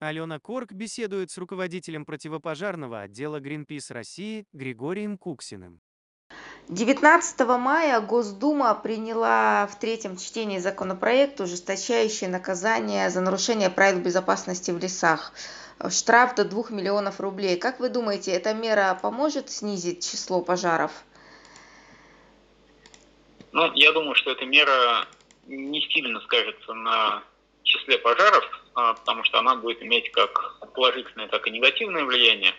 Алена Корк беседует с руководителем противопожарного отдела Greenpeace России Григорием Куксиным. 19 мая Госдума приняла в третьем чтении законопроект, ужесточающий наказание за нарушение правил безопасности в лесах. Штраф до 2 миллионов рублей. Как вы думаете, эта мера поможет снизить число пожаров? Ну, я думаю, что эта мера не сильно скажется на числе пожаров, а, потому что она будет иметь как положительное, так и негативное влияние.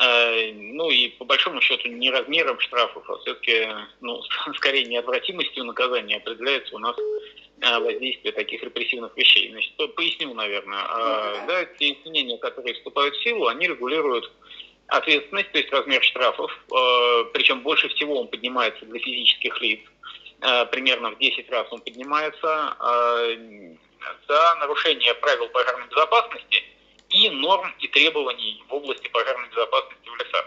Э, ну и по большому счету не размером штрафов, а все-таки ну, скорее неотвратимостью наказания определяется у нас э, воздействие таких репрессивных вещей. Значит, поясню, наверное. А, да, те изменения, которые вступают в силу, они регулируют ответственность, то есть размер штрафов, э, причем больше всего он поднимается для физических лиц, примерно в 10 раз он поднимается за нарушение правил пожарной безопасности и норм и требований в области пожарной безопасности в лесах.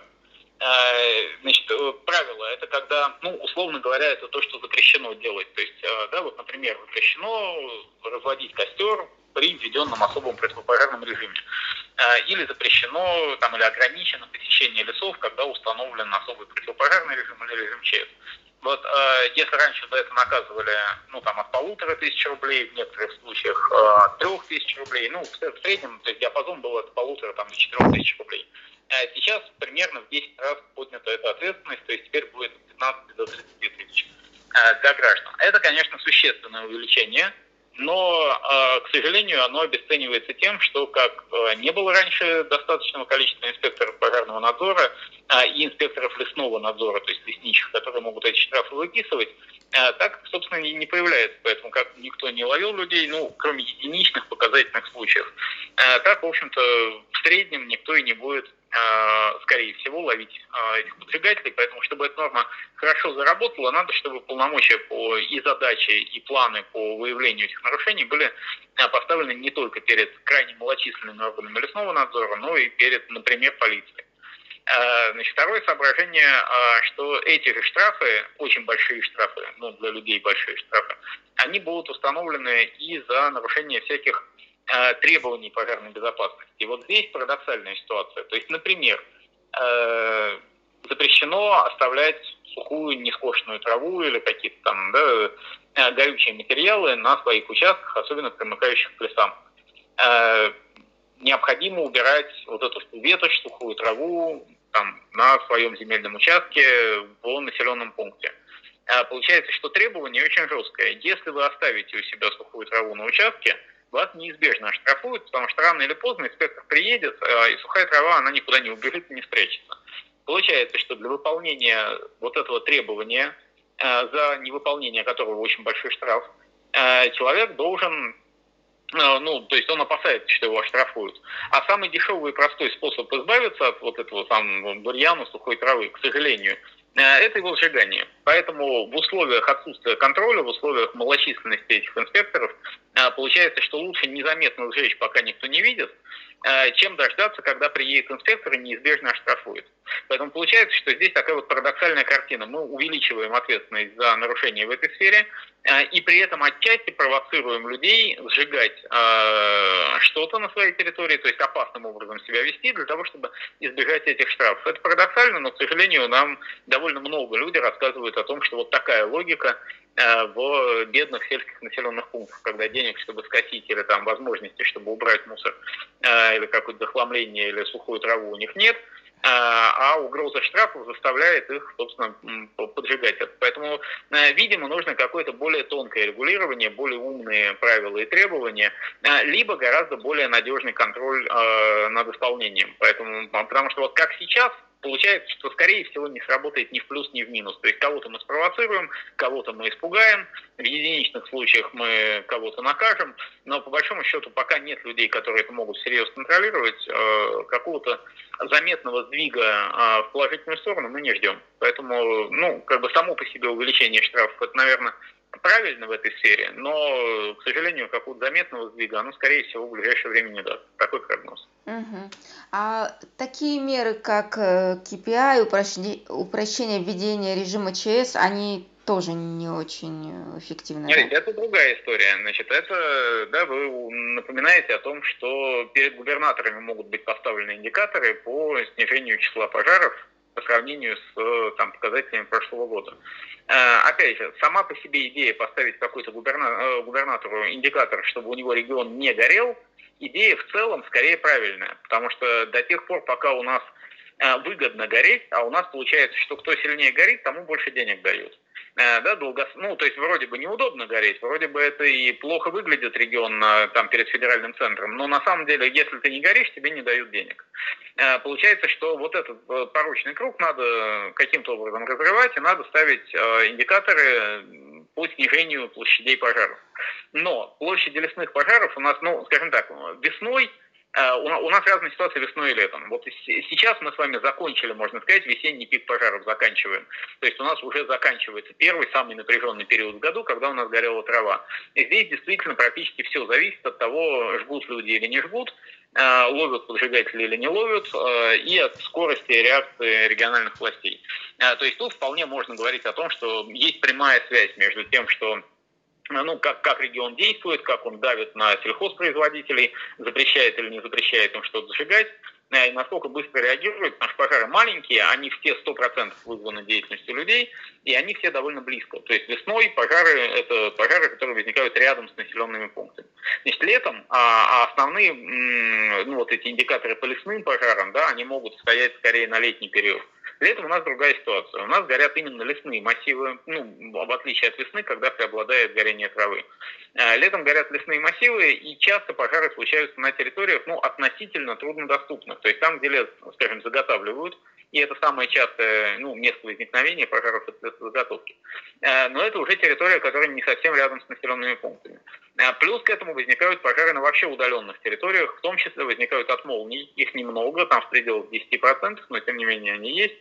Э, значит, э, правило – это когда, ну, условно говоря, это то, что запрещено делать. То есть, э, да, вот, например, запрещено разводить костер при введенном особом противопожарном режиме. Или запрещено там, или ограничено посещение лесов, когда установлен особый противопожарный режим или режим ЧС. Вот э, если раньше за это наказывали, ну, там, от полутора тысяч рублей, в некоторых случаях э, трех тысяч рублей, ну, в среднем то есть, диапазон был от полутора там, до четырех тысяч рублей. А сейчас примерно в 10 раз поднята эта ответственность, то есть теперь будет от 15 до 30 тысяч э, для граждан. Это, конечно, существенное увеличение, но, э, к сожалению, оно обесценивается тем, что как э, не было раньше достаточного количества инспекторов пожарного надзора э, и инспекторов лесного надзора, то есть лесничих, которые могут эти штрафы выписывать, так, собственно, не появляется. Поэтому как никто не ловил людей, ну, кроме единичных показательных случаев, так, в общем-то, в среднем никто и не будет скорее всего, ловить э, этих поджигателей. Поэтому, чтобы эта норма хорошо заработала, надо, чтобы полномочия по и задачи, и планы по выявлению этих нарушений были э, поставлены не только перед крайне малочисленными органами лесного надзора, но и перед, например, полицией. Значит, второе соображение, что эти же штрафы, очень большие штрафы, ну, для людей большие штрафы, они будут установлены и за нарушение всяких Э, требований пожарной безопасности. И вот здесь парадоксальная ситуация. То есть, например, э, запрещено оставлять сухую нескошенную траву или какие-то там да, э, горючие материалы на своих участках, особенно примыкающих к лесам. Необходимо убирать вот эту ветошь, сухую траву там, на своем земельном участке в населенном пункте. Получается, что требование очень жесткое. Если вы оставите у себя сухую траву на участке, вас неизбежно оштрафуют, потому что рано или поздно инспектор приедет, а, и сухая трава, она никуда не убежит не спрячется. Получается, что для выполнения вот этого требования, а, за невыполнение которого очень большой штраф, а, человек должен ну, то есть он опасается, что его оштрафуют. А самый дешевый и простой способ избавиться от вот этого там бурьяна, сухой травы, к сожалению, это его сжигание. Поэтому в условиях отсутствия контроля, в условиях малочисленности этих инспекторов, э, получается, что лучше незаметно сжечь, пока никто не видит, э, чем дождаться, когда приедет инспектор и неизбежно оштрафует. Поэтому получается, что здесь такая вот парадоксальная картина. Мы увеличиваем ответственность за нарушение в этой сфере, и при этом отчасти провоцируем людей сжигать что-то на своей территории, то есть опасным образом себя вести для того, чтобы избежать этих штрафов. Это парадоксально, но, к сожалению, нам довольно много людей рассказывают о том, что вот такая логика э, в бедных сельских населенных пунктах, когда денег, чтобы скосить, или там возможности, чтобы убрать мусор, э, или какое-то захламление, или сухую траву у них нет – а угроза штрафов заставляет их, собственно, поджигать это. Поэтому, э, видимо, нужно какое-то более тонкое регулирование, более умные правила и требования, э, либо гораздо более надежный контроль э, над исполнением. Поэтому, потому что вот как сейчас, получается, что, скорее всего, не сработает ни в плюс, ни в минус. То есть кого-то мы спровоцируем, кого-то мы испугаем, в единичных случаях мы кого-то накажем, но по большому счету пока нет людей, которые это могут серьезно контролировать, э, какого-то заметного сдвига э, в положительную сторону мы не ждем. Поэтому, ну, как бы само по себе увеличение штрафов, это, наверное, правильно в этой сфере, но, к сожалению, какого-то заметного сдвига оно, скорее всего, в ближайшее время не даст. Такой прогноз. Угу. А такие меры, как KPI, э, упрощение, упрощение введения режима ЧС, они тоже не очень эффективно. Нет, да? это другая история. Значит, это, да, вы напоминаете о том, что перед губернаторами могут быть поставлены индикаторы по снижению числа пожаров по сравнению с там, показателями прошлого года. Э, опять же, сама по себе идея поставить какой-то. Э, губернатору индикатор, чтобы у него регион не горел, идея в целом скорее правильная, потому что до тех пор, пока у нас э, выгодно гореть, а у нас получается, что кто сильнее горит, тому больше денег дают. Э, да, долго, ну, то есть вроде бы неудобно гореть, вроде бы это и плохо выглядит регион там перед федеральным центром, но на самом деле, если ты не горишь, тебе не дают денег. Э, получается, что вот этот э, порочный круг надо каким-то образом разрывать, и надо ставить индикаторы по снижению площадей пожаров. Но площади лесных пожаров у нас, ну, скажем так, весной Э, у нас разная ситуация весной и летом. Вот сейчас мы с вами закончили, можно сказать, весенний пик пожаров заканчиваем. То есть у нас уже заканчивается первый, самый напряженный период в году, когда у нас горела трава. И здесь действительно практически все зависит от того, жгут люди или не жгут, э, ловят поджигатели или не ловят, э, и от скорости реакции региональных властей. То есть тут вполне можно говорить о том, что есть прямая связь между тем, что ну, как, как регион действует, как он давит на сельхозпроизводителей, запрещает или не запрещает им что-то зажигать, э, и насколько быстро реагирует, потому что пожары маленькие, они все 100% вызваны деятельностью людей, и они все довольно близко. То есть весной пожары – это пожары, которые возникают рядом с населенными пунктами. Значит, летом а, а основные, ну, вот эти индикаторы по лесным пожарам, да, они могут стоять скорее на летний период. Летом у нас другая ситуация. У нас горят именно лесные массивы, ну, в отличие от весны, когда преобладает горение травы. Э, летом горят лесные массивы, и часто пожары случаются на территориях, ну, относительно труднодоступных. То есть там, где лес, скажем, заготавливают, и это самое частое ну, место возникновения пожаров от заготовки. Э, но это уже территория, которая не совсем рядом с населенными пунктами. Э, плюс к этому возникают пожары на вообще удаленных территориях, в том числе возникают от молний. Их немного, там в пределах 10%, но тем не менее они есть.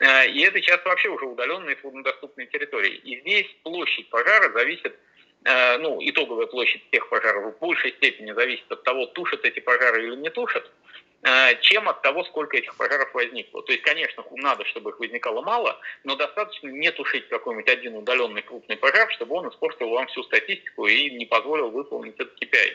Э, и это часто вообще уже удаленные труднодоступные территории. И здесь площадь пожара зависит ну, итоговая площадь тех пожаров в большей степени зависит от того, тушат эти пожары или не тушат, Э, чем от того, сколько этих пожаров возникло. То есть, конечно, надо, чтобы их возникало мало, но достаточно не тушить какой-нибудь один удаленный крупный пожар, чтобы он испортил вам всю статистику и не позволил выполнить этот KPI.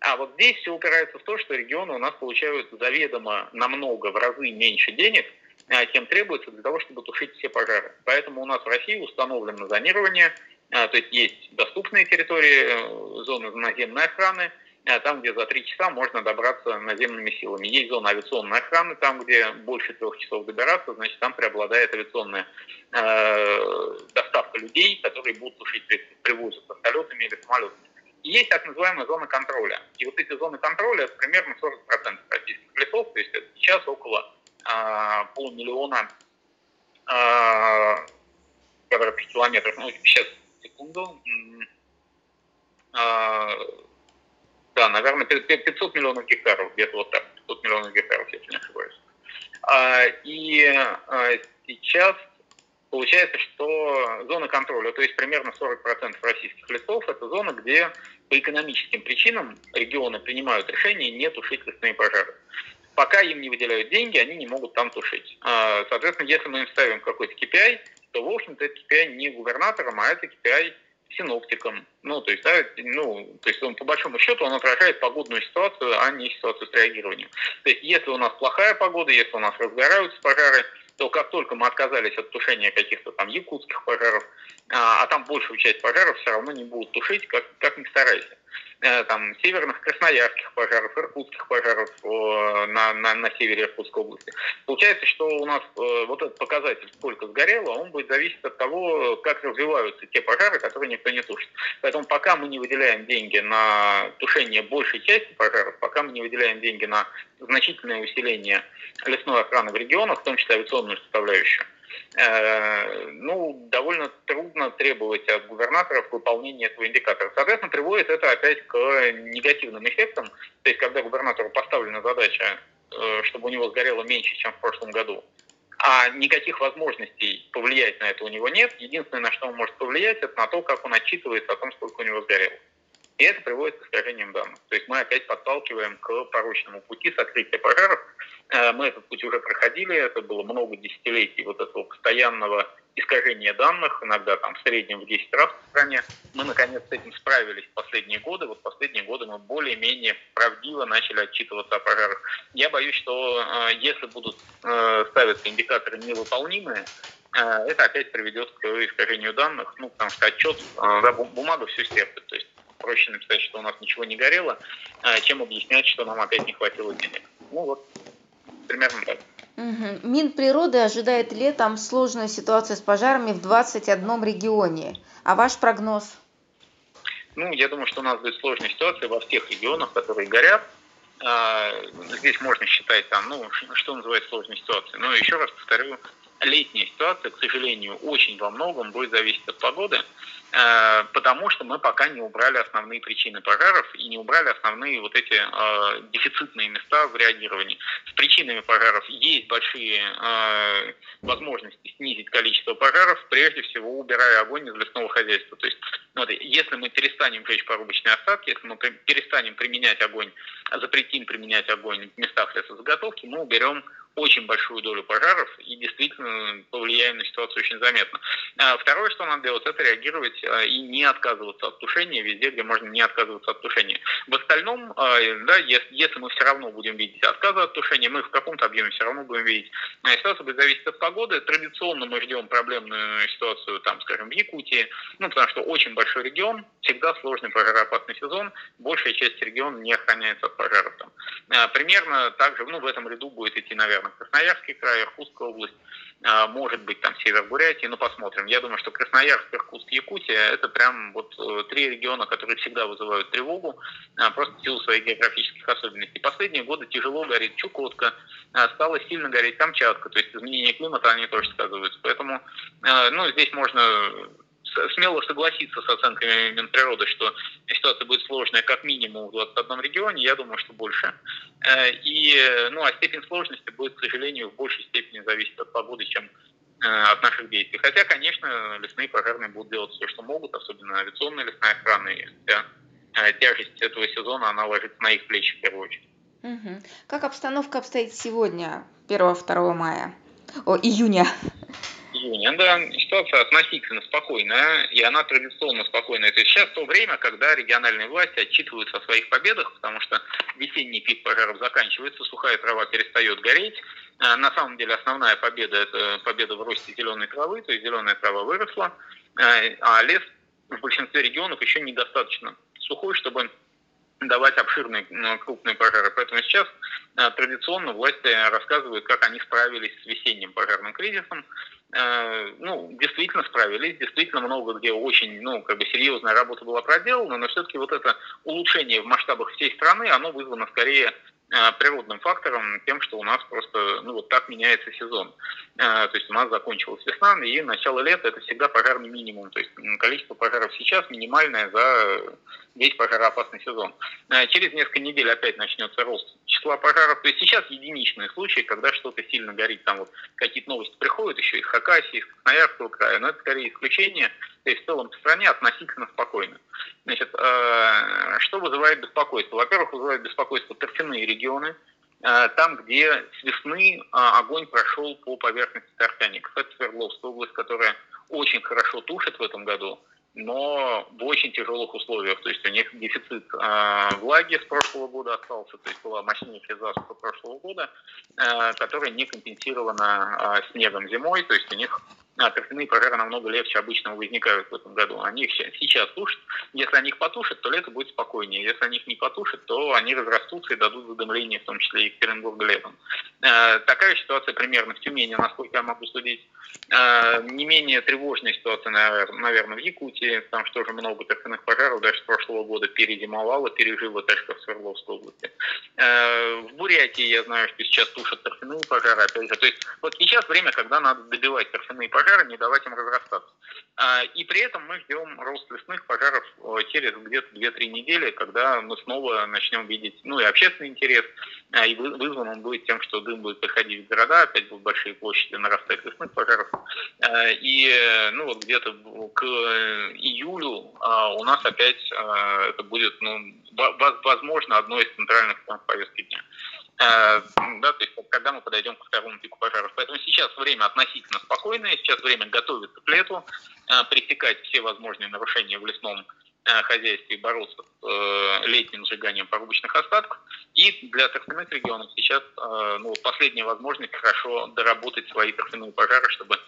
А вот здесь все упирается в то, что регионы у нас получают заведомо намного, в разы меньше денег, э, чем требуется для того, чтобы тушить все пожары. Поэтому у нас в России установлено зонирование, э, то есть есть доступные территории, зоны наземной охраны – Э, там, где за три часа можно добраться наземными силами. Есть зона авиационной охраны, там, где больше трех часов добираться, значит, там преобладает авиационная э, доставка людей, которые будут тушить, привозят вертолетами или самолетами. И есть так называемая зона контроля. И вот эти зоны контроля это примерно 40% российских лесов, то есть это сейчас около э, полумиллиона э, километров. Ну, сейчас, секунду. Э, да, наверное, 500 миллионов гектаров, где-то вот так, 500 миллионов гектаров, если не ошибаюсь. А, и а, сейчас получается, что зона контроля, то есть примерно 40% российских лесов, это зона, где по экономическим причинам регионы принимают решение не тушить лесные пожары. Пока им не выделяют деньги, они не могут там тушить. А, соответственно, если мы им ставим какой-то KPI, то, в общем-то, это KPI не губернатором, а это KPI синоптиком. Ну, то есть, да, ну, то есть он по большому счету он отражает погодную ситуацию, а не ситуацию с реагированием. То есть, если у нас плохая погода, если у нас разгораются пожары, то как только мы отказались от тушения каких-то там якутских пожаров, а, а там большую часть пожаров все равно не будут тушить, как, как ни старайся. Э, там, северных красноярских пожаров, иркутских пожаров на, на, на севере Иркутской области. Получается, что у нас э, вот этот показатель, сколько сгорело, он будет зависеть от того, как развиваются те пожары, которые никто не тушит. Поэтому пока мы не выделяем деньги на тушение большей части пожаров, пока мы не выделяем деньги на значительное усиление лесной охраны в регионах, в том числе авиационную составляющую, Э, ну, довольно трудно требовать от губернаторов выполнения этого индикатора. Соответственно, приводит это опять к негативным эффектам. То есть, когда губернатору поставлена задача, э, чтобы у него сгорело меньше, чем в прошлом году, а никаких возможностей повлиять на это у него нет. Единственное, на что он может повлиять, это на то, как он отчитывается о том, сколько у него сгорело. И это приводит к искажениям данных. То есть мы опять подталкиваем к порочному пути сокрытия пожаров. Э, мы этот путь уже проходили, это было много десятилетий вот этого постоянного искажения данных, иногда там в среднем в 10 раз в стране. Мы наконец с этим справились в последние годы. Вот последние годы мы более-менее правдиво начали отчитываться о пожарах. Я боюсь, что э, если будут э, ставиться индикаторы невыполнимые, это опять приведет к искажению данных, ну, потому что отчет, да, бумага все стерпит. То есть проще написать, что у нас ничего не горело, э, чем объяснять, что нам опять не хватило денег. Ну вот, примерно так. Угу. Минприроды ожидает летом сложная ситуация с пожарами в 21 регионе. А ваш прогноз? Ну, я думаю, что у нас будет сложная ситуация во всех регионах, которые горят. А, здесь можно считать там, ну, что называется сложной ситуацией. Но еще раз повторю, летняя ситуация, к сожалению, очень во многом будет зависеть от погоды. Э, потому что мы пока не убрали основные причины пожаров и не убрали основные вот эти э, дефицитные места в реагировании. С причинами пожаров есть большие э, возможности снизить количество пожаров, прежде всего убирая огонь из лесного хозяйства. То есть, вот, если мы перестанем жечь порубочные остатки, если мы перестанем применять огонь, запретим применять огонь в местах лесозаготовки, мы уберем очень большую долю пожаров и действительно повлияем на ситуацию очень заметно. А второе, что надо делать, это реагировать а, и не отказываться от тушения везде, где можно не отказываться от тушения. В остальном, а, да, если, если мы все равно будем видеть отказы от тушения, мы в каком-то объеме все равно будем видеть. Ситуация будет зависеть от погоды. Традиционно мы ждем проблемную ситуацию, там, скажем, в Якутии, ну, потому что очень большой регион, всегда сложный пожароопасный сезон, большая часть региона не охраняется от пожаров. Там. Примерно так же, ну, в этом ряду будет идти, наверное, Красноярский край, Иркутская область, может быть, там север Бурятии, ну, посмотрим. Я думаю, что Красноярск, Иркутск, Якутия – это прям вот э, три региона, которые всегда вызывают тревогу, а, просто в силу своих географических особенностей. Последние годы тяжело горит Чукотка, а, стала сильно гореть Камчатка, то есть изменение климата, они тоже сказываются. Поэтому, ну, здесь можно смело согласиться с оценками Минприроды, что ситуация будет сложная как минимум в 21 регионе, я думаю, что больше. Э, и, ну, а степень сложности будет, к сожалению, в большей степени зависеть от погоды, чем э, от наших действий. Хотя, конечно, лесные пожарные будут делать все, что могут, особенно авиационная лесная охрана. И вся э, тяжесть этого сезона, она ложится на их плечи в первую очередь. Угу. Как обстановка обстоит сегодня, 1-2 мая? О, июня июня, да, ситуация относительно спокойная, и она традиционно спокойная. То есть сейчас то время, когда региональные власти отчитываются о своих победах, потому что весенний пик пожаров заканчивается, сухая трава перестает гореть. А, на самом деле основная победа – это победа в росте зеленой травы, то есть зеленая трава выросла, а, а лес в большинстве регионов еще недостаточно сухой, чтобы давать обширные крупные пожары. Поэтому сейчас традиционно власти рассказывают, как они справились с весенним пожарным кризисом. Э, ну, действительно справились, действительно много где очень, ну, как бы серьезная работа была проделана, но все-таки вот это улучшение в масштабах всей страны, оно вызвано скорее э, природным фактором, тем, что у нас просто, ну, вот так меняется сезон. Э, то есть у нас закончилась весна, и начало лета – это всегда пожарный минимум. То есть количество пожаров сейчас минимальное за весь пожароопасный сезон. Через несколько недель опять начнется рост числа пожаров. То есть сейчас единичные случаи, когда что-то сильно горит. Там вот какие-то новости приходят еще из Хакасии, из Красноярского края, но это скорее исключение. То есть в целом в стране относительно спокойно. Значит, э, что вызывает беспокойство? Во-первых, вызывает беспокойство торфяные регионы, э, там, где с весны э, огонь прошел по поверхности торфяников. Это Свердловская область, которая очень хорошо тушит в этом году но в очень тяжелых условиях. То есть у них дефицит э, влаги с прошлого года остался, то есть была мощнейшая засуха прошлого года, э, которая не компенсирована э, снегом зимой, то есть у них торфяные пожары намного легче обычного возникают в этом году. Они их сейчас тушат. Если они их потушат, то лето будет спокойнее. Если они их не потушат, то они разрастутся и дадут задымление, в том числе и Екатеринбурга летом. Э, такая ситуация примерно в Тюмени, насколько я могу судить. Э, не менее тревожная ситуация, наверное, в Якутии, там что тоже много торфяных пожаров, даже с прошлого года перезимовало, пережило Ташка в Свердловской области. Э, в Бурятии я знаю, что сейчас тушат торфяные пожары, опять же. То есть вот сейчас время, когда надо добивать торфяные пожары, пожары, не давать им разрастаться. А, и при этом мы ждем рост лесных пожаров э, через где-то 2-3 недели, когда мы снова начнем видеть, ну и общественный интерес, а, и вызван он будет тем, что дым будет приходить в города, опять будут большие площади нарастать лесных пожаров. А, и ну вот где-то к июлю у нас опять это будет, ну, возможно, одно из центральных повестки дня. Э, да, то есть когда мы подойдем к второму пику пожаров. Поэтому сейчас время относительно спокойное, сейчас время готовиться к лету, э, пресекать все возможные нарушения в лесном э, хозяйстве и бороться с летним сжиганием порубочных остатков. И для торфяных регионов сейчас ну, последняя возможность хорошо доработать свои торфяные пожары, чтобы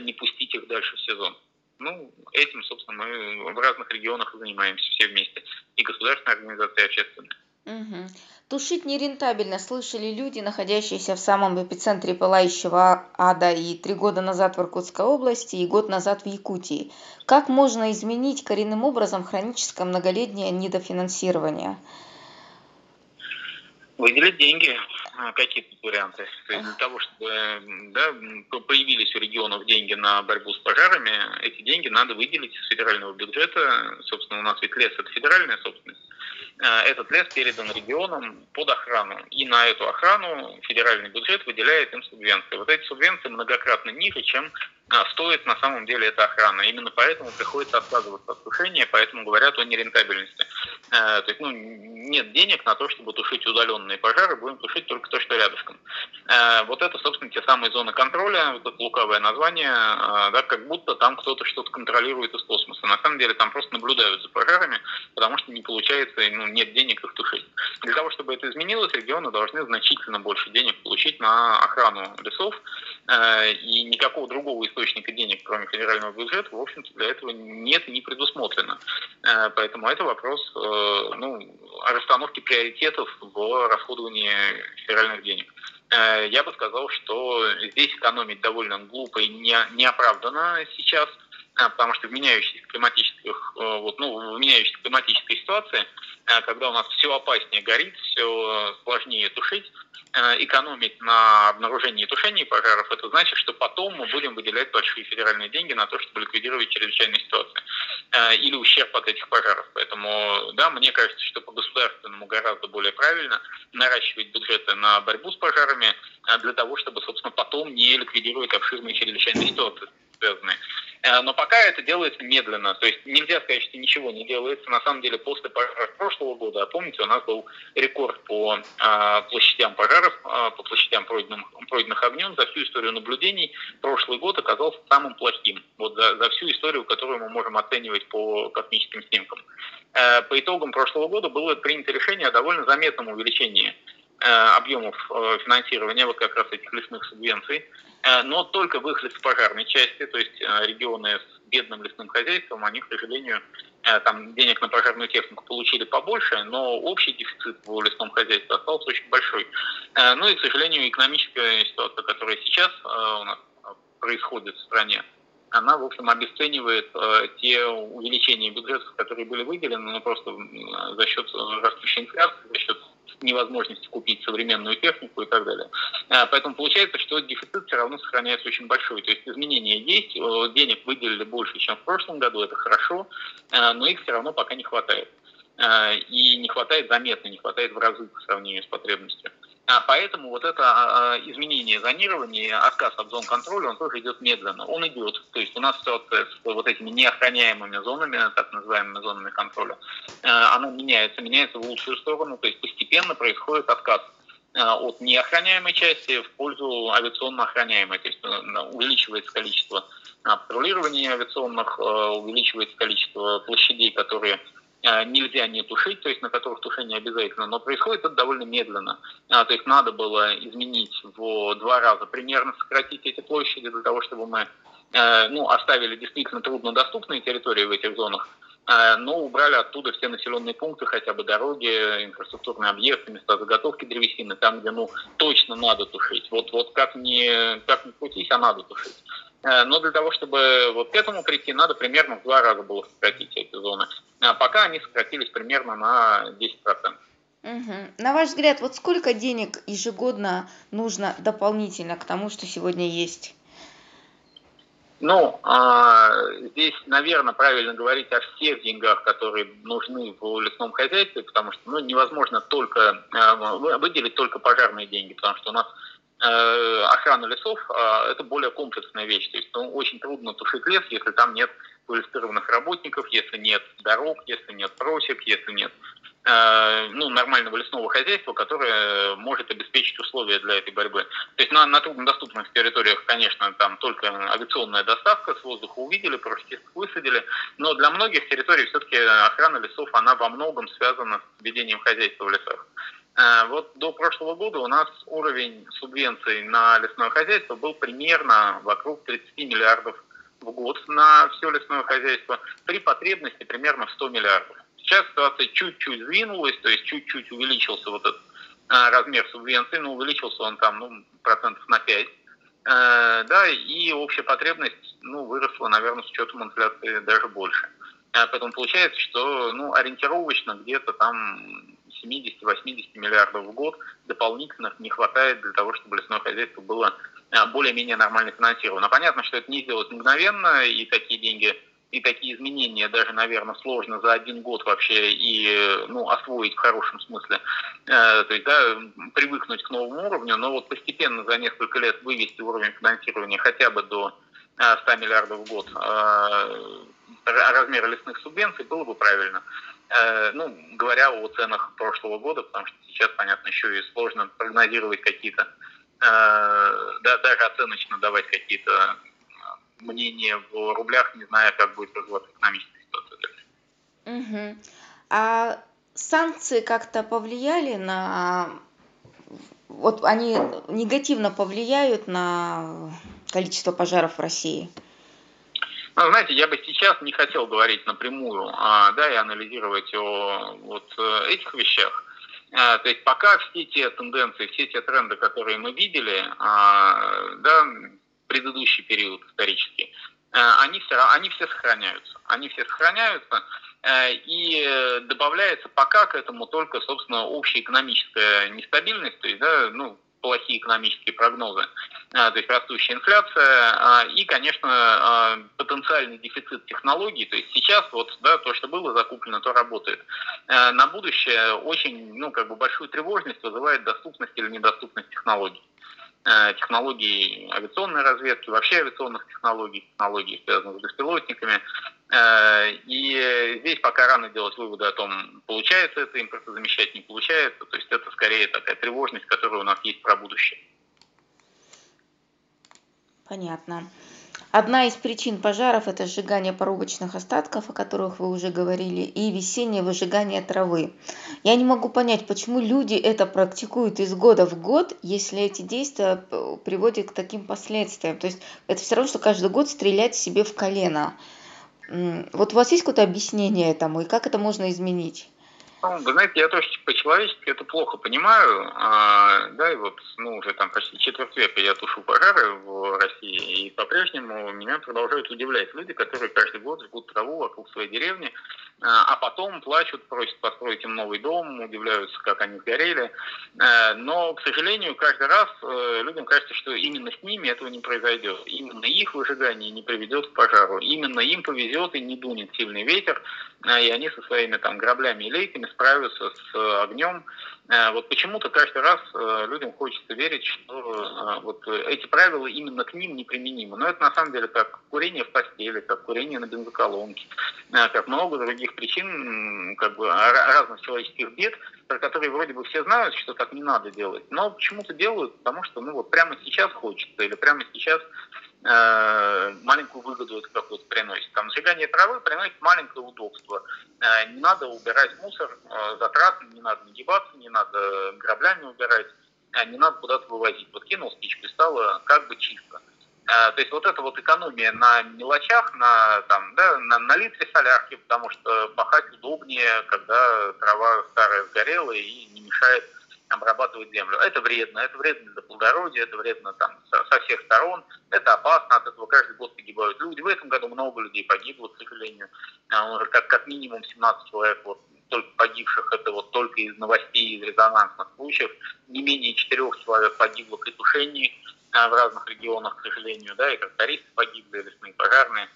не пустить их дальше в сезон. Ну, этим, собственно, мы в разных регионах занимаемся все вместе. И государственные организации, и общественные. Угу. Тушить нерентабельно, слышали люди, находящиеся в самом эпицентре пылающего ада и три года назад в Иркутской области и год назад в Якутии. Как можно изменить коренным образом хроническое многолетнее недофинансирование? Выделить деньги, какие то варианты. То есть для того, чтобы да, появились у регионов деньги на борьбу с пожарами, эти деньги надо выделить из федерального бюджета. Собственно, у нас ведь лес – это федеральная собственность. Э, этот лес передан регионам под охрану. И на эту охрану федеральный бюджет выделяет им субвенции. Вот эти субвенции многократно ниже, чем а, стоит на самом деле эта охрана. Именно поэтому приходится отказываться от тушения, поэтому говорят о нерентабельности. Э, то есть ну, нет денег на то, чтобы тушить удаленные пожары, будем тушить только то, что рядышком. Э, вот это, собственно, те самые зоны контроля, вот это лукавое название, да, как будто там кто-то что-то контролирует из космоса. На самом деле там просто наблюдают за пожарами, потому что не получается ну, нет денег их тушить. Для того, чтобы это изменилось, регионы должны значительно больше денег получить на охрану лесов, э, и никакого другого источника денег, кроме федерального бюджета, в общем-то, для этого нет и не предусмотрено. Э, поэтому это вопрос э, ну, о расстановке приоритетов в расходовании федеральных денег я бы сказал, что здесь экономить довольно глупо и не, неоправданно сейчас, потому что в меняющейся климатических, вот, ну, в меняющейся климатической ситуации Э, когда у нас все опаснее горит, все сложнее тушить, э, экономить на обнаружении и тушении пожаров, это значит, что потом мы будем выделять большие федеральные деньги на то, чтобы ликвидировать чрезвычайные ситуации э, или ущерб от этих пожаров. Поэтому, да, мне кажется, что по-государственному гораздо более правильно наращивать бюджеты на борьбу с пожарами для того, чтобы, собственно, потом не ликвидировать обширные чрезвычайные ситуации связанные. Э, но пока это делается медленно. То есть нельзя сказать, что ничего не делается. На самом деле после пожара прошлого года, а помните, у нас был рекорд по э, площадям пожаров, э, по площадям пройденным, пройденных огнем. За всю историю наблюдений прошлый год оказался самым плохим. Вот за, за всю историю, которую мы можем оценивать по космическим снимкам. По итогам прошлого года было принято решение о довольно заметном увеличении объемов финансирования вот как раз этих лесных субвенций. Э, но только в их лесопожарной части, то есть э, регионы с бедным лесным хозяйством, они, к сожалению, э, там денег на пожарную технику получили побольше, но общий дефицит в лесном хозяйстве остался очень большой. Ну и, к сожалению, экономическая ситуация, которая сейчас у нас происходит в стране, она, в общем, обесценивает те увеличения бюджетов, которые были выделены, ну, просто за счет растущей инфляции, за счет невозможности купить современную технику и так далее. А, поэтому получается, что дефицит все равно сохраняется очень большой. То есть изменения есть, денег выделили больше, чем в прошлом году, это хорошо, а, но их все равно пока не хватает. А, и не хватает заметно, не хватает в разы по сравнению с потребностью. А поэтому вот это а, изменение зонирования, отказ от зон контроля, он тоже идет медленно. Он идет. То есть у нас ситуация с вот этими неохраняемыми зонами, так называемыми зонами контроля, а, она меняется, меняется в лучшую сторону. То есть постепенно происходит отказ а, от неохраняемой части в пользу авиационно охраняемой. То есть увеличивается количество патрулирования авиационных, увеличивается количество площадей, которые а, нельзя не тушить, то есть на которых тушение обязательно, но происходит это довольно медленно. А, то есть надо было изменить в два раза, примерно сократить эти площади для того, чтобы мы э, ну, оставили действительно труднодоступные территории в этих зонах, э, но убрали оттуда все населенные пункты, хотя бы дороги, инфраструктурные объекты, места заготовки древесины, там, где ну, точно надо тушить. Вот, вот как, ни, как ни крутись, а надо тушить. Э, но для того, чтобы вот к этому прийти, надо примерно в два раза было сократить эти зоны. А пока они сократились примерно на 10%. Угу. На ваш взгляд, вот сколько денег ежегодно нужно дополнительно к тому, что сегодня есть? Ну, а, здесь, наверное, правильно говорить о всех деньгах, которые нужны в лесном хозяйстве, потому что ну, невозможно только э, выделить только пожарные деньги, потому что у нас охрана лесов э, это более комплексная вещь. То есть ну, очень трудно тушить лес, если там нет квалифицированных работников, если нет дорог, если нет просек, если нет Э, ну, нормального лесного хозяйства, которое может обеспечить условия для этой борьбы. То есть на, на труднодоступных территориях, конечно, там только авиационная доставка с воздуха увидели, просто высадили, но для многих территорий все-таки охрана лесов, она во многом связана с ведением хозяйства в лесах. Э, вот до прошлого года у нас уровень субвенций на лесное хозяйство был примерно вокруг 30 миллиардов в год на все лесное хозяйство, при потребности примерно в 100 миллиардов. Сейчас ситуация чуть-чуть сдвинулась, то есть чуть-чуть увеличился вот этот а, размер субвенции, но увеличился он там ну, процентов на 5. Э, да, и общая потребность ну, выросла, наверное, с учетом инфляции даже больше. Э, поэтому получается, что ну, ориентировочно где-то там 70-80 миллиардов в год дополнительных не хватает для того, чтобы лесное хозяйство было а, более-менее нормально финансировано. Понятно, что это не сделать мгновенно, и такие деньги и такие изменения даже, наверное, сложно за один год вообще и ну, освоить в хорошем смысле, э, то есть да, привыкнуть к новому уровню, но вот постепенно за несколько лет вывести уровень финансирования хотя бы до 100 э, миллиардов в год э, размера лесных субвенций было бы правильно. Э, ну, говоря о ценах прошлого года, потому что сейчас, понятно, еще и сложно прогнозировать какие-то, э, да, даже оценочно давать какие-то мнение в рублях, не зная, как будет развиваться экономическая ситуация Угу. А санкции как-то повлияли на... Вот они негативно повлияют на количество пожаров в России? Ну, знаете, я бы сейчас не хотел говорить напрямую, а, да, и анализировать о вот э, этих вещах. А, то есть пока все те тенденции, все те тренды, которые мы видели, а, да, предыдущий период исторический, э, они все, они все сохраняются. Они все сохраняются, э, и добавляется пока к этому только, собственно, общая экономическая нестабильность, то есть, да, ну, плохие экономические прогнозы, э, то есть растущая инфляция и, конечно, потенциальный дефицит технологий. То есть сейчас вот да, то, что было закуплено, то работает. На будущее очень ну, как бы большую тревожность вызывает доступность или недоступность технологий. Технологий авиационной разведки, вообще авиационных технологий, технологий, связанных с беспилотниками. Э, и здесь пока рано делать выводы о том, получается это импортозамещать, не получается. То есть это скорее такая тревожность, которая у нас есть про будущее. Понятно. Одна из причин пожаров – это сжигание порубочных остатков, о которых вы уже говорили, и весеннее выжигание травы. Я не могу понять, почему люди это практикуют из года в год, если эти действия приводят к таким последствиям. То есть это все равно, что каждый год стрелять себе в колено. Вот у вас есть какое-то объяснение этому, и как это можно изменить? Ну, вы знаете, я тоже по-человечески это плохо понимаю. А, да, и вот, ну, уже там почти четверть века я тушу пожары в России, и по-прежнему меня продолжают удивлять люди, которые каждый год жгут траву вокруг своей деревни, а, а потом плачут, просят построить им новый дом, удивляются, как они сгорели. А, но, к сожалению, каждый раз э, людям кажется, что именно с ними этого не произойдет. Именно их выжигание не приведет к пожару. Именно им повезет и не дунет сильный ветер, и они со своими там граблями и лейками справятся с э, огнем. Э, вот почему-то каждый раз э, людям хочется верить, что вот эти правила именно к ним неприменимы. Но это на самом деле как курение в постели, как курение на бензоколонке, как много других причин как бы, разных человеческих бед, про которые вроде бы все знают, что так не надо делать, но почему-то делают, потому что ну вот прямо сейчас хочется или прямо сейчас Э, маленькую выгоду это какую-то приносит. Там сжигание травы приносит маленькое удобство. Э, не надо убирать мусор э, затратно, не надо нагибаться, не надо граблями убирать, не надо куда-то вывозить. Вот кинул спичку и стало как бы чисто. То есть вот эта вот экономия на мелочах, на, там, да, на, на литре солярки, потому что пахать удобнее, когда трава старая сгорела и не мешает обрабатывать землю. Это вредно, это вредно для плодородия, это вредно там со, со всех сторон, это опасно, от этого каждый год погибают люди. В этом году много людей погибло, к сожалению, а, как, как минимум 17 человек вот, только погибших, это вот только из новостей, из резонансных случаев, не менее четырех человек погибло при тушении в разных регионах, к сожалению, да, и трактористы погибли, лесные пожарные.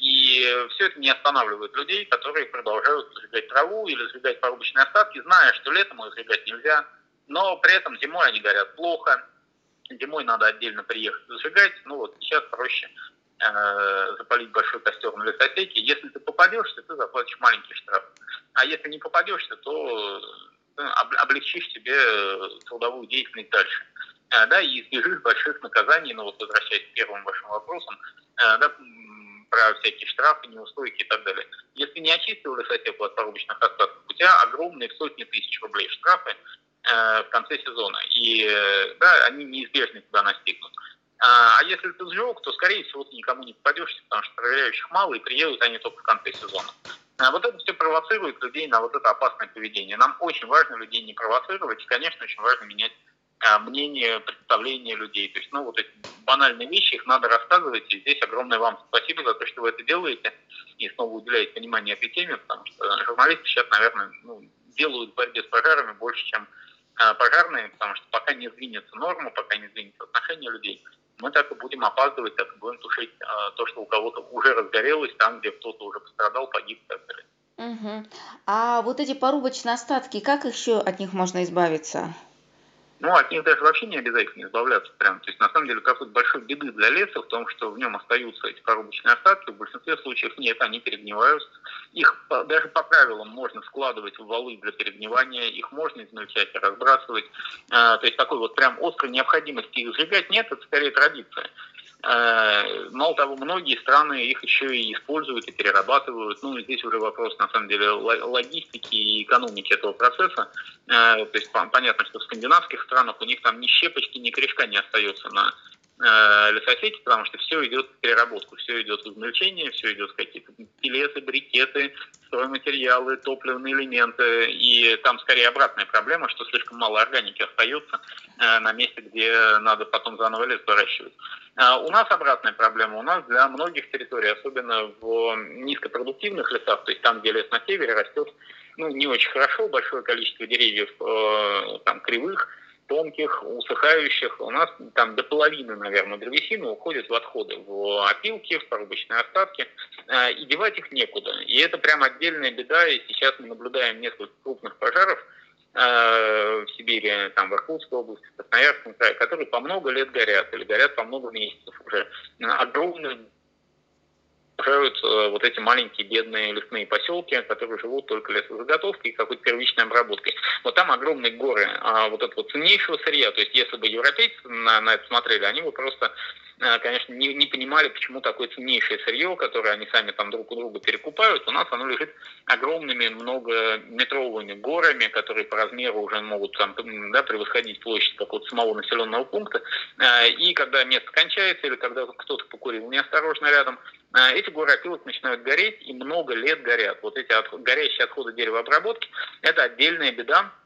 И все это не останавливает людей, которые продолжают сжигать траву или сжигать порубочные остатки, зная, что летом их сжигать нельзя, но при этом зимой они горят плохо, зимой надо отдельно приехать зажигать, ну вот сейчас проще э, запалить большой костер на лесотеке. Если ты попадешься, ты заплатишь маленький штраф. А если не попадешься, то э, облегчишь себе трудовую деятельность дальше. Э, да, и избежишь больших наказаний, ну вот возвращаясь к первым вашим вопросам, э, да, про всякие штрафы, неустойки и так далее. Если не очистил лесотеку от порубочных остатков, у тебя огромные сотни тысяч рублей штрафы, Э, в конце сезона. И э, да, они неизбежно туда настигнут. А, а если ты сжег, то, скорее всего, ты никому не попадешься, потому что проверяющих мало, и приедут они только в конце сезона. А вот это все провоцирует людей на вот это опасное поведение. Нам очень важно людей не провоцировать, и, конечно, очень важно менять а, мнение, представление людей. То есть, ну, вот эти банальные вещи, их надо рассказывать, и здесь огромное вам спасибо за то, что вы это делаете, и снова уделяете внимание этой теме, потому что журналисты сейчас, наверное, ну, делают в борьбе с пожарами больше, чем Э, пожарные, потому что пока не сдвинется норма, пока не сдвинется отношение людей, мы так и будем опаздывать, так и будем тушить э, то, что у кого-то уже разгорелось, там, где кто-то уже пострадал, погиб так далее. Угу. А вот эти порубочные остатки, как еще от них можно избавиться? Ну, от них даже вообще не обязательно избавляться прям. То есть, на самом деле, какой-то большой беды для леса в том, что в нем остаются эти порубочные остатки. В большинстве случаев нет, они перегнивают. Их даже по правилам можно складывать в валы для перегнивания, их можно измельчать и разбрасывать. А, то есть, такой вот прям острой необходимости их сжигать нет, это скорее традиция. Э, мало того, многие страны их еще и используют и перерабатывают. Ну, здесь уже вопрос, на самом деле, логистики и экономики этого процесса. Э, то есть понятно, что в скандинавских странах у них там ни щепочки, ни корешка не остается на э, лесосети, потому что все идет в переработку, все идет в измельчение, все идет в какие-то пилеты, брикеты, стройматериалы, топливные элементы. И там скорее обратная проблема, что слишком мало органики остается на месте, где надо потом заново лес выращивать. А у нас обратная проблема. У нас для многих территорий, особенно в низкопродуктивных лесах, то есть там, где лес на севере растет ну, не очень хорошо, большое количество деревьев э, там кривых, тонких, усыхающих. У нас там до половины, наверное, древесины уходит в отходы, в опилки, в порубочные остатки, э, и девать их некуда. И это прям отдельная беда, и сейчас мы наблюдаем несколько крупных пожаров, Э, в Сибири, там, в Иркутской области, в Красноярском крае, которые по много лет горят или горят по много месяцев уже. Огромные окружают э, вот эти маленькие бедные лесные поселки, которые живут только лесозаготовкой и какой-то первичной обработкой. Вот там огромные горы а вот этого ценнейшего сырья. То есть если бы европейцы на, на это смотрели, они бы просто конечно, не, не понимали, почему такое ценнейшее сырье, которое они сами там друг у друга перекупают, у нас оно лежит огромными многометровыми горами, которые по размеру уже могут там, да, превосходить площадь какого-то самого населенного пункта. Э, и когда место кончается или когда кто-то покурил неосторожно рядом, э, эти горы опилок начинают гореть и много лет горят. Вот эти от, горящие отходы деревообработки – это отдельная беда, Э,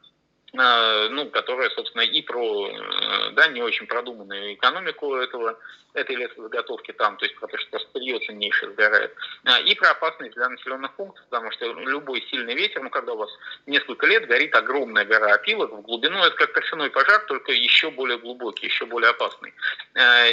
ну, которая, собственно, и про э, да, не очень продуманную экономику этого, этой лесозаготовки там, то есть про то, что сырье ценнейшее сгорает, э, и про опасность для населенных пунктов, потому что любой сильный ветер, ну, когда у вас несколько лет горит огромная гора опилок в глубину, это как торфяной пожар, только еще более глубокий, еще более опасный.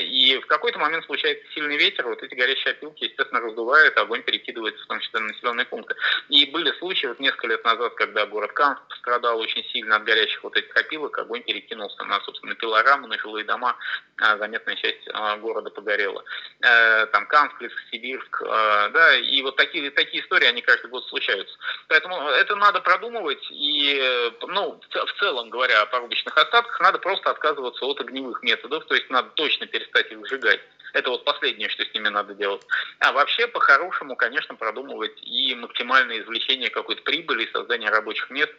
И в какой-то момент случается сильный ветер, вот эти горящие опилки, естественно, раздувают, огонь перекидывается в том числе на населенные пункты. И были случаи, вот несколько лет назад, когда город Канск пострадал очень сильно от горячих вот этих опилок огонь перекинулся на, собственно, пилораму, на жилые дома, а, заметная часть а, города погорела. Э, там Канск, Сибирск, а, да, и вот такие, такие истории, они каждый год случаются. Поэтому это надо продумывать, и, ну, в целом говоря о порубочных остатках, надо просто отказываться от огневых методов, то есть надо точно перестать их сжигать. Это вот последнее, что с ними надо делать. А вообще, по-хорошему, конечно, продумывать и максимальное извлечение какой-то прибыли, создание рабочих мест,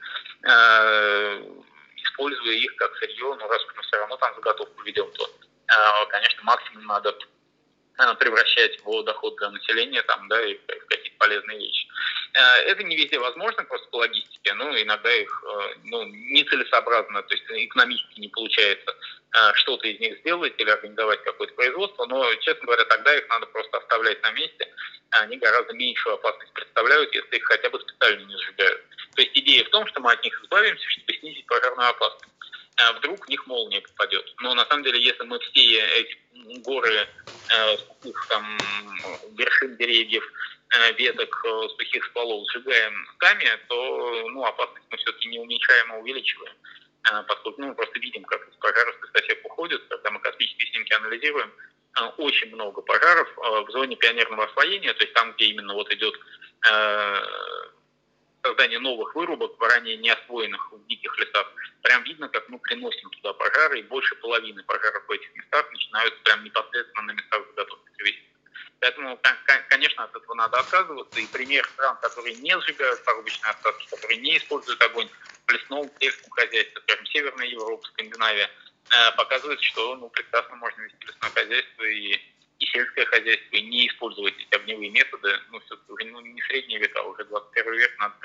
э, используя их как сырье, но раз мы все равно там заготовку ведем, то, э, конечно, максимум надо э, превращать в доход для населения там, да, и в какие-то полезные вещи. Э, это не везде возможно, просто по логистике, но иногда их ну, нецелесообразно, то есть экономически не получается что-то из них сделать или организовать какое-то производство, но, честно говоря, тогда их надо просто оставлять на месте, они гораздо меньшую опасность представляют, если их хотя бы специально не сжигают. То есть идея в том, что мы от них избавимся, чтобы снизить пожарную опасность. вдруг в них молния попадет. Но на самом деле, если мы все эти горы сухих там вершин деревьев, веток, сухих стволов сжигаем сами, то ну, опасность мы все-таки не уменьшаем, а увеличиваем. Поскольку ну, мы просто видим, как из пожаров статьях уходят, когда мы космические снимки анализируем, очень много пожаров в зоне пионерного освоения, то есть там, где именно вот идет создание новых вырубок ранее не освоенных в диких лесах, прям видно, как мы приносим туда пожары, и больше половины пожаров в этих местах начинаются прям непосредственно на местах заготовки. Поэтому, конечно, от этого надо отказываться. И пример стран, которые не сжигают порубочные остатки, которые не используют огонь в лесном, сельском хозяйстве, скажем, Северная Европа, Скандинавия, э, показывает, что ну, прекрасно можно вести лесное хозяйство и и сельское хозяйство, и не использовать эти огневые методы, ну, все-таки ну, не средние века, а уже 21 век, надо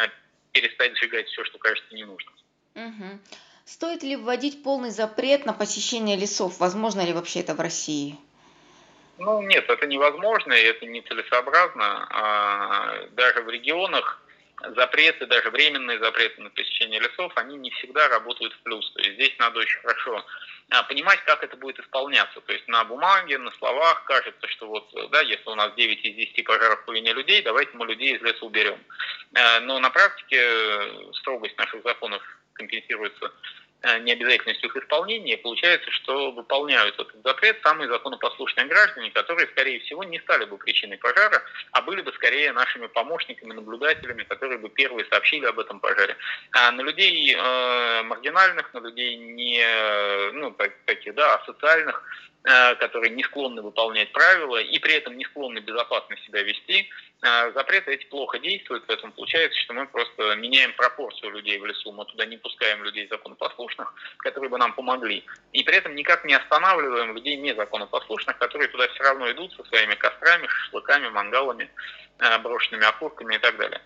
э, перестать сжигать все, что кажется ненужным. Угу. Стоит ли вводить полный запрет на посещение лесов? Возможно ли вообще это в России? Ну, нет, это невозможно, и это нецелесообразно. А, даже в регионах запреты, даже временные запреты на посещение лесов, они не всегда работают в плюс. То есть здесь надо очень хорошо а, понимать, как это будет исполняться. То есть на бумаге, на словах кажется, что вот, да, если у нас 9 из 10 пожаров по вине людей, давайте мы людей из леса уберем. А, но на практике строгость наших законов компенсируется Э, необязательностью их исполнения, получается, что выполняют этот запрет самые законопослушные граждане, которые, скорее всего, не стали бы причиной пожара, а были бы скорее нашими помощниками, наблюдателями, которые бы первые сообщили об этом пожаре. А на людей э, маргинальных, на людей не, ну, таких, да, асоциальных, Э, которые не склонны выполнять правила и при этом не склонны безопасно себя вести, э, запреты эти плохо действуют, поэтому получается, что мы просто меняем пропорцию людей в лесу, мы туда не пускаем людей законопослушных, которые бы нам помогли, и при этом никак не останавливаем людей незаконопослушных, которые туда все равно идут со своими кострами, шашлыками, мангалами, э, брошенными окурками и так далее.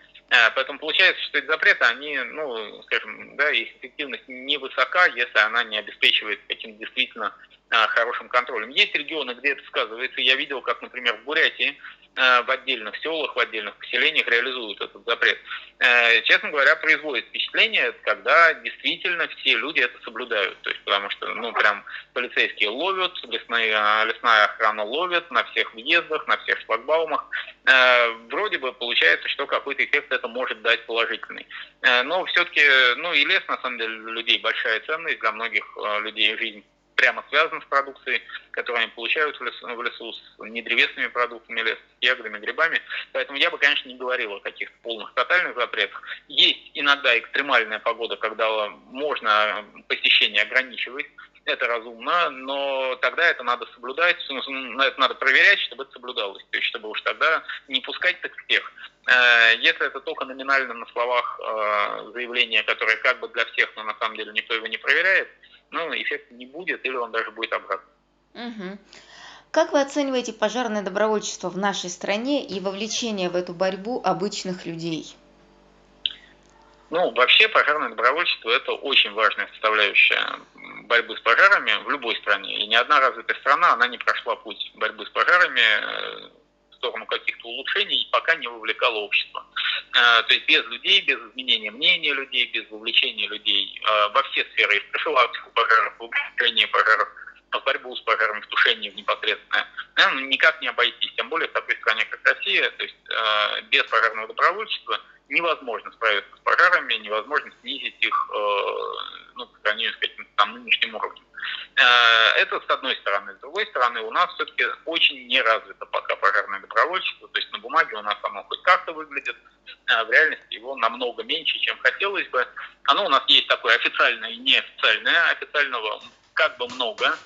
Поэтому получается, что эти запреты, они, ну, скажем, да, их эффективность невысока, если она не обеспечивает каким-то действительно хорошим контролем. Есть регионы, где это сказывается. Я видел, как, например, в Бурятии а, в отдельных селах, в отдельных поселениях реализуют этот запрет. А, честно говоря, производит впечатление, когда действительно все люди это соблюдают. То есть, потому что, ну, прям полицейские ловят, лесная, лесная охрана ловит на всех въездах, на всех шлагбаумах. Вроде бы получается, что какой-то эффект это может дать положительный. Но все-таки, ну, и лес, на самом деле, для людей большая ценность, для многих людей жизнь прямо связан с продукцией, которую они получают в лесу, в лесу с недревесными продуктами леса, с ягодами, грибами. Поэтому я бы, конечно, не говорил о каких-то полных тотальных запретах. Есть иногда экстремальная погода, когда можно посещение ограничивать, это разумно, но тогда это надо соблюдать, ну, это надо проверять, чтобы это соблюдалось, то есть чтобы уж тогда не пускать так всех. Э, если это только номинально на словах э, заявление, которое как бы для всех, но на самом деле никто его не проверяет, ну, эффекта не будет, или он даже будет обратным. Угу. Как вы оцениваете пожарное добровольчество в нашей стране и вовлечение в эту борьбу обычных людей? Ну, вообще пожарное добровольчество – это очень важная составляющая борьбы с пожарами в любой стране. И ни одна развитая страна, она не прошла путь борьбы с пожарами э, сторону каких-то улучшений, пока не вовлекала общество. Э, то есть без людей, без изменения мнения людей, без вовлечения людей э, во все сферы, в профилактику пожаров, в укрепление пожаров, в борьбу с пожаром, в тушение в непосредственное, никак не обойтись. Тем более в такой стране, как Россия, то есть э, без пожарного добровольчества невозможно справиться с пожарами, невозможно снизить их ну, по сравнению с каким-то там нынешним уровнем. Это с одной стороны. С другой стороны, у нас все-таки очень не развито пока пожарное добровольчество. То есть на бумаге у нас оно хоть как-то выглядит, а в реальности его намного меньше, чем хотелось бы. Оно у нас есть такое официальное и неофициальное. Официального как бы много,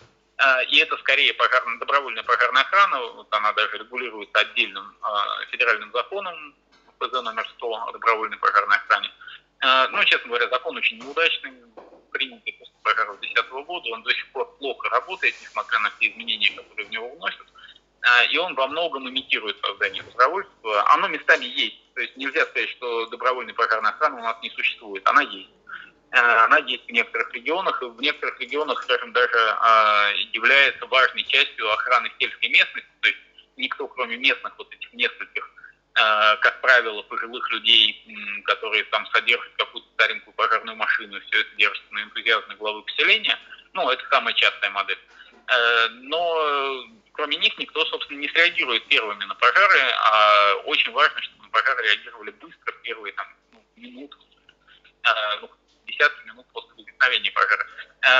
и это скорее пожарная, добровольная пожарная охрана, вот она даже регулируется отдельным федеральным законом, ПЗ номер 100 о добровольной пожарной охране. Ну, честно говоря, закон очень неудачный, принятый после пожара 2010 года, он до сих пор плохо работает, несмотря на все изменения, которые в него вносят. А, и он во многом имитирует создание добровольства. Оно местами есть. То есть нельзя сказать, что добровольная пожарная охрана у нас не существует. Она есть. А, она есть в некоторых регионах, и в некоторых регионах, скажем, даже является важной частью охраны сельской местности. То есть никто, кроме местных вот этих нескольких как правило, пожилых людей, которые там содержат какую-то старенькую пожарную машину, все это держится на энтузиазме главы поселения. Ну, это самая частая модель. Но кроме них никто, собственно, не среагирует первыми на пожары, а очень важно, чтобы на пожары реагировали быстро, первые там, ну, минуты, ну, десятки минут после возникновения пожара.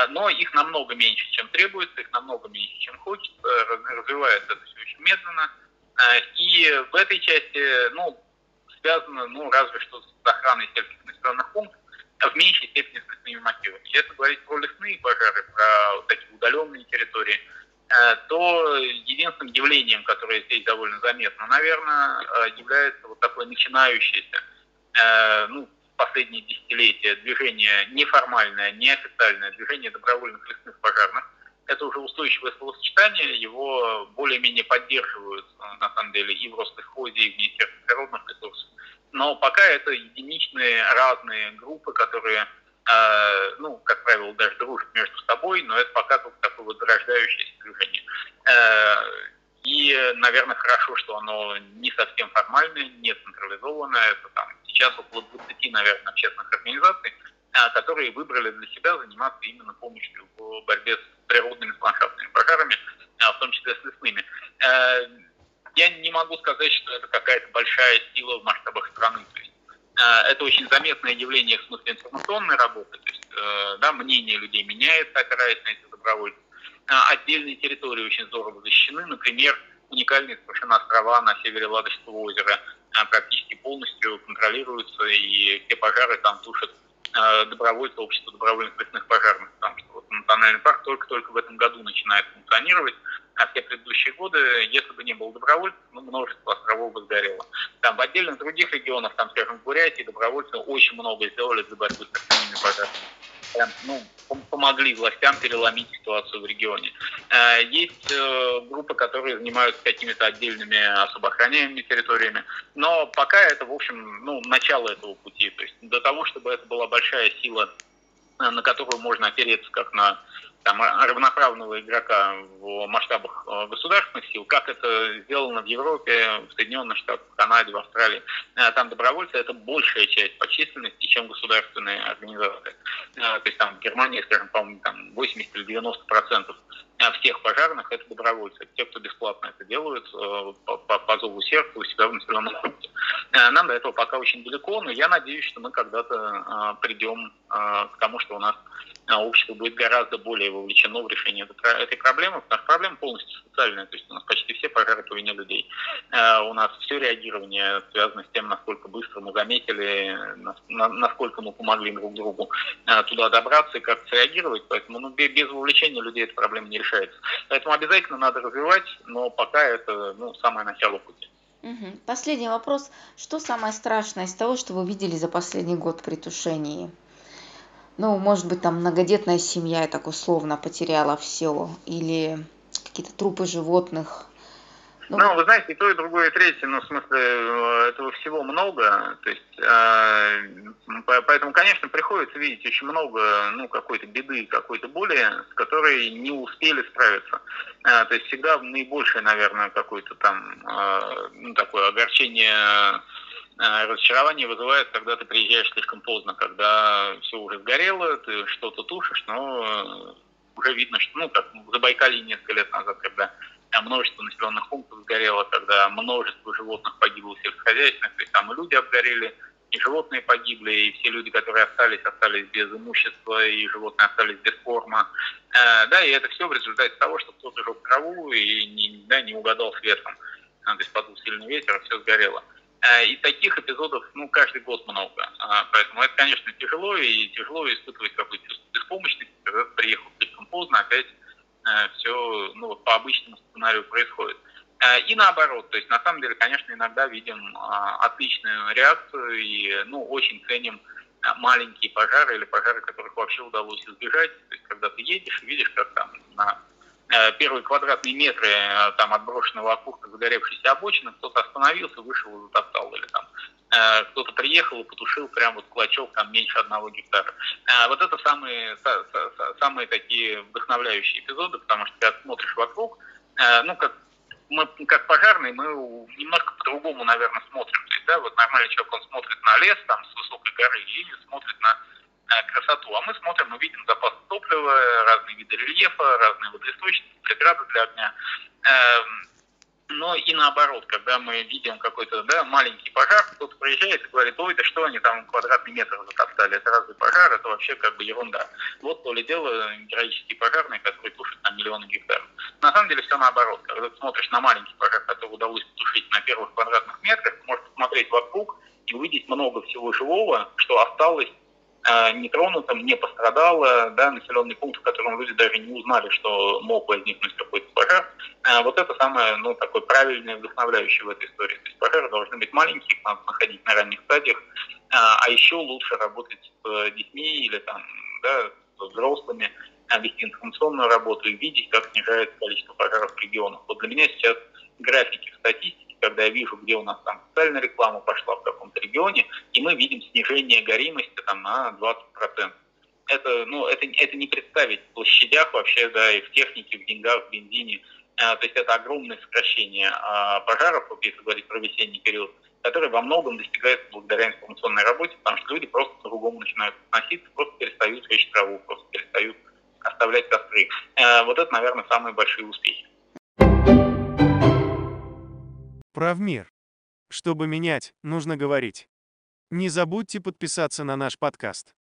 Но их намного меньше, чем требуется, их намного меньше, чем хочется, развивается это все очень медленно. И в этой части, ну, связано, ну, разве что с охраной сельских населенных пунктов, а в меньшей степени с лесными мотивами. Если говорить про лесные пожары, про вот такие удаленные территории, Э, то единственным явлением, которое здесь довольно заметно, наверное, является вот такое начинающееся, ну, последние десятилетия движение неформальное, неофициальное движение добровольных лесных пожарных. Это уже устойчивое словосочетание, его более-менее поддерживают, на самом деле, и в Росхозе, и в Министерстве природных ресурсов. Но пока это единичные разные группы, которые Э, ну, как правило, даже дружат между собой, но это пока только такое вот зарождающееся движение. Э, и, наверное, хорошо, что оно не совсем формальное, не централизованное. Это там сейчас около 20, наверное, общественных организаций, э, которые выбрали для себя заниматься именно помощью в борьбе с природными ландшафтными пожарами, в том числе с лесными. Я не могу сказать, что это какая-то большая сила в масштабах страны. То есть Э, это очень заметное явление в смысле информационной работы, то есть э, да, мнение людей меняется, опираясь на эти добровольцы. А отдельные территории очень здорово защищены, например, уникальные совершенно острова на севере Ладожского озера э, практически полностью контролируются, и все пожары там тушат добровольцы общества добровольных лесных пожарных, потому что вот национальный парк только-только в этом году начинает функционировать, а все предыдущие годы, если бы не было добровольцев, ну, множество островов бы сгорело. Там в отдельных других регионах, там, скажем, в Бурятии, добровольцы очень много сделали для борьбы с такими пожарами. Ну, помогли властям переломить ситуацию в регионе. Э, есть э, группы, которые занимаются какими-то отдельными особо охраняемыми территориями, но пока это, в общем, ну, начало этого пути. То есть до того, чтобы это была большая сила, э, на которую можно опереться как на там, равноправного игрока в масштабах э, государственных сил, как это сделано в Европе, в Соединенных Штатах, в Канаде, в Австралии. Э, там добровольцы – это большая часть по численности, чем государственные организации. Э, то есть там в Германии, скажем, по-моему, там 80 или 90 процентов всех пожарных – это добровольцы. Те, кто бесплатно это делают по, по зову сердца у себя в населенном пункте. Нам до этого пока очень далеко, но я надеюсь, что мы когда-то придем к тому, что у нас общество будет гораздо более вовлечено в решение этой проблемы, потому что проблема полностью социальная, то есть у нас почти все пожары по вине людей. Э, у нас все реагирование связано с тем, насколько быстро мы заметили, насколько мы помогли друг другу э, туда добраться и как среагировать, поэтому ну, без вовлечения людей эта проблема не решается. Поэтому обязательно надо развивать, но пока это ну, самое начало пути. Угу. Последний вопрос. Что самое страшное из того, что вы видели за последний год при тушении? Ну, может быть, там многодетная семья, я так условно потеряла все, или какие-то трупы животных. Ну, ну, вы знаете, и то, и другое, и третье, ну, в смысле, э, этого всего много, то есть, э, поэтому, конечно, приходится видеть очень много, ну, какой-то беды, какой-то боли, с которой не успели справиться. Э, то есть, всегда наибольшее, наверное, какое-то там, э, ну, такое огорчение разочарование вызывает, когда ты приезжаешь слишком поздно, когда все уже сгорело, ты что-то тушишь, но уже видно, что, ну, как в Забайкалье несколько лет назад, когда множество населенных пунктов сгорело, когда множество животных погибло сельскохозяйственных, то есть там и люди обгорели, и животные погибли, и все люди, которые остались, остались без имущества, и животные остались без корма. Э, да, и это все в результате того, что кто-то жег траву и не, да, не угадал с ветром. То есть подул сильный ветер, и все сгорело. Э, и таких эпизодов, ну, каждый год много. А, поэтому это, конечно, тяжело, и тяжело испытывать какую-то беспомощность, когда ты приехал слишком поздно, опять э, все ну, по обычному сценарию происходит. Э, и наоборот, то есть на самом деле, конечно, иногда видим а, отличную реакцию и ну, очень ценим маленькие пожары или пожары, которых вообще удалось избежать. То есть когда ты едешь и видишь, как там на Э, первые квадратные метры э, там отброшенного окурка загоревшейся обочины, кто-то остановился, вышел и затоптал, или там э, кто-то приехал и потушил прям вот клочок там меньше одного гектара. Вот это самые, самые такие вдохновляющие эпизоды, потому что когда смотришь вокруг, ну, как мы как пожарные, мы немножко по-другому, наверное, смотрим. То есть, да, вот нормальный человек, он смотрит на лес там с высокой горы или смотрит на э, красоту. А мы смотрим, мы видим запас топлива, разные виды рельефа, разные водоисточники, преграды для огня. Эм, но и наоборот, когда мы видим какой-то да, маленький пожар, кто-то приезжает и говорит, ой, да что они там квадратный метр затоптали, это разве пожар, это вообще как бы ерунда. Вот то ли дело героические пожарные, которые тушат на миллионы гектаров. На самом деле все наоборот. Когда ты смотришь на маленький пожар, который удалось потушить на первых квадратных метрах, можешь посмотреть вокруг и увидеть много всего живого, что осталось нетронутым, не пострадало, да, населенный пункт, в котором люди даже не узнали, что мог возникнуть какой-то пожар. Э, вот это самое, ну, такое правильное, вдохновляющее в этой истории. То есть пожары должны быть маленькие, их надо находить на ранних стадиях, э, а еще лучше работать с детьми или там, да, с взрослыми, вести информационную работу и видеть, как снижается количество пожаров в регионах. Вот для меня сейчас графики в когда я вижу, где у нас там социальная реклама пошла в каком-то регионе, и мы видим снижение горимости там на 20%. Это, ну, это, это не представить в площадях вообще, да, и в технике, в деньгах, в бензине. А, то есть это огромное сокращение а, пожаров, если говорить про весенний период, которое во многом достигается благодаря информационной работе, потому что люди просто по-другому начинают относиться, просто перестают жечь траву, просто перестают оставлять костры. А, вот это, наверное, самые большие успехи. Правмир. Чтобы менять, нужно говорить. Не забудьте подписаться на наш подкаст.